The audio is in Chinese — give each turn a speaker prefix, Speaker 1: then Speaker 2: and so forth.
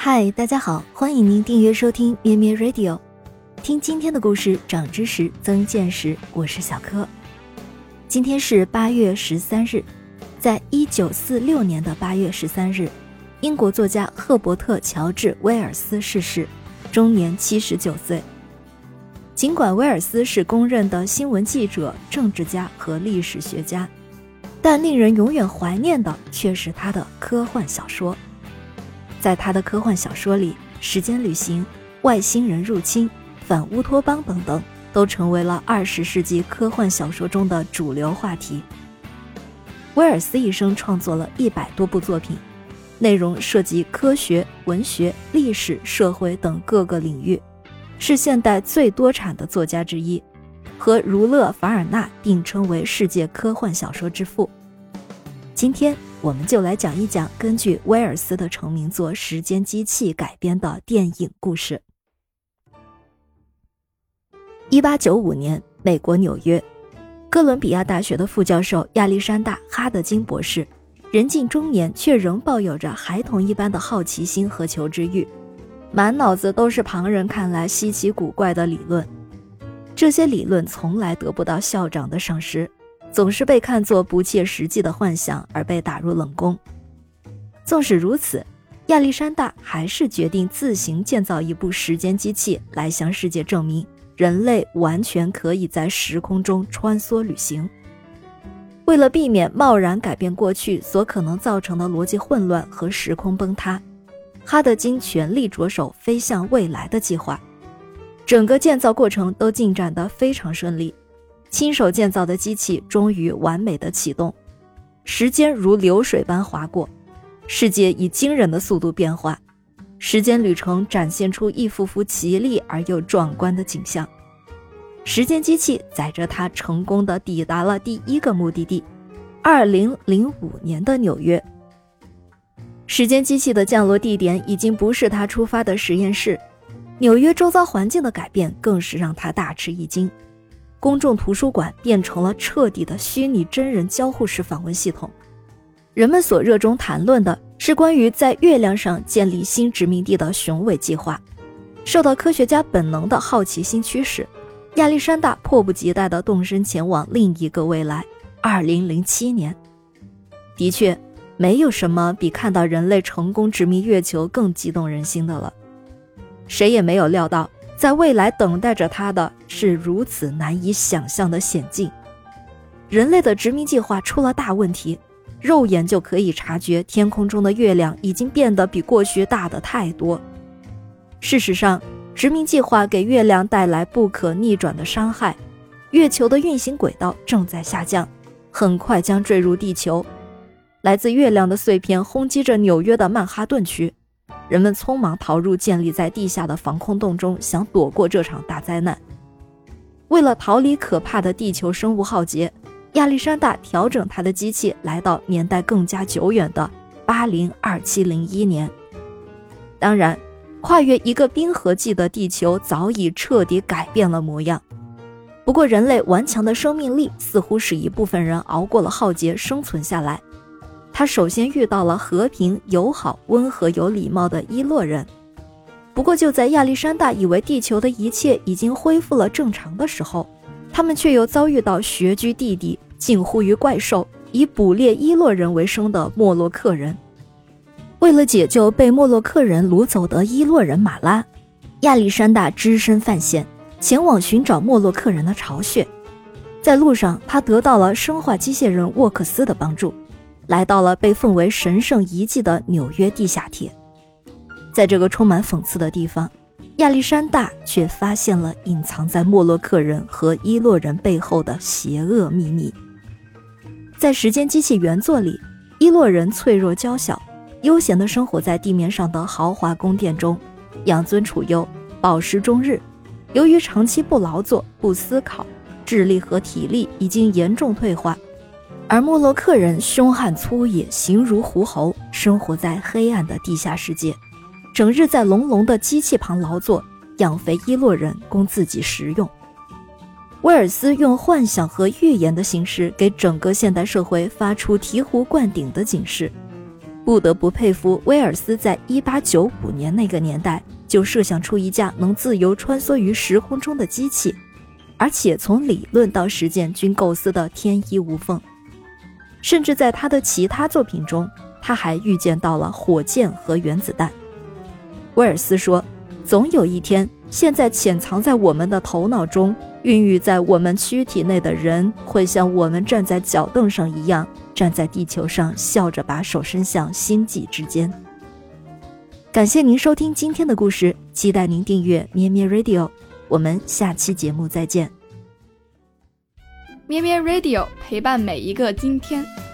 Speaker 1: 嗨，大家好，欢迎您订阅收听咩咩 Radio，听今天的故事，长知识，增见识。我是小柯。今天是八月十三日，在一九四六年的八月十三日，英国作家赫伯特·乔治·威尔斯逝世，终年七十九岁。尽管威尔斯是公认的新闻记者、政治家和历史学家，但令人永远怀念的却是他的科幻小说。在他的科幻小说里，时间旅行、外星人入侵、反乌托邦等等，都成为了二十世纪科幻小说中的主流话题。威尔斯一生创作了一百多部作品，内容涉及科学、文学、历史、社会等各个领域，是现代最多产的作家之一，和儒勒·凡尔纳并称为世界科幻小说之父。今天。我们就来讲一讲根据威尔斯的成名作《时间机器》改编的电影故事。一八九五年，美国纽约，哥伦比亚大学的副教授亚历山大·哈德金博士，人近中年却仍抱有着孩童一般的好奇心和求知欲，满脑子都是旁人看来稀奇古怪的理论，这些理论从来得不到校长的赏识。总是被看作不切实际的幻想而被打入冷宫。纵使如此，亚历山大还是决定自行建造一部时间机器，来向世界证明人类完全可以在时空中穿梭旅行。为了避免贸然改变过去所可能造成的逻辑混乱和时空崩塌，哈德金全力着手飞向未来的计划。整个建造过程都进展得非常顺利。亲手建造的机器终于完美的启动，时间如流水般划过，世界以惊人的速度变化，时间旅程展现出一幅幅奇丽而又壮观的景象。时间机器载着它成功的抵达了第一个目的地——二零零五年的纽约。时间机器的降落地点已经不是它出发的实验室，纽约周遭环境的改变更是让他大吃一惊。公众图书馆变成了彻底的虚拟真人交互式访问系统。人们所热衷谈论的是关于在月亮上建立新殖民地的雄伟计划。受到科学家本能的好奇心驱使，亚历山大迫不及待地动身前往另一个未来——二零零七年。的确，没有什么比看到人类成功殖民月球更激动人心的了。谁也没有料到。在未来等待着他的是如此难以想象的险境，人类的殖民计划出了大问题，肉眼就可以察觉天空中的月亮已经变得比过去大的太多。事实上，殖民计划给月亮带来不可逆转的伤害，月球的运行轨道正在下降，很快将坠入地球。来自月亮的碎片轰击着纽约的曼哈顿区。人们匆忙逃入建立在地下的防空洞中，想躲过这场大灾难。为了逃离可怕的地球生物浩劫，亚历山大调整他的机器，来到年代更加久远的八零二七零一年。当然，跨越一个冰河纪的地球早已彻底改变了模样。不过，人类顽强的生命力似乎使一部分人熬过了浩劫，生存下来。他首先遇到了和平、友好、温和、有礼貌的伊洛人。不过，就在亚历山大以为地球的一切已经恢复了正常的时候，他们却又遭遇到穴居地底、近乎于怪兽、以捕猎伊洛人为生的莫洛克人。为了解救被莫洛克人掳走的伊洛人马拉，亚历山大只身犯险，前往寻找莫洛克人的巢穴。在路上，他得到了生化机械人沃克斯的帮助。来到了被奉为神圣遗迹的纽约地下铁，在这个充满讽刺的地方，亚历山大却发现了隐藏在莫洛克人和伊洛人背后的邪恶秘密。在时间机器原作里，伊洛人脆弱娇小，悠闲地生活在地面上的豪华宫殿中，养尊处优，饱食终日。由于长期不劳作、不思考，智力和体力已经严重退化。而莫洛克人凶悍粗野，形如狐猴，生活在黑暗的地下世界，整日在隆隆的机器旁劳作，养肥伊洛人供自己食用。威尔斯用幻想和预言的形式，给整个现代社会发出醍醐灌顶的警示：不得不佩服威尔斯在1895年那个年代就设想出一架能自由穿梭于时空中的机器，而且从理论到实践均构思得天衣无缝。甚至在他的其他作品中，他还预见到了火箭和原子弹。威尔斯说：“总有一天，现在潜藏在我们的头脑中、孕育在我们躯体内的人，会像我们站在脚凳上一样，站在地球上，笑着把手伸向星际之间。”感谢您收听今天的故事，期待您订阅咩咩 Radio。我们下期节目再见。
Speaker 2: 咩咩 Radio 陪伴每一个今天。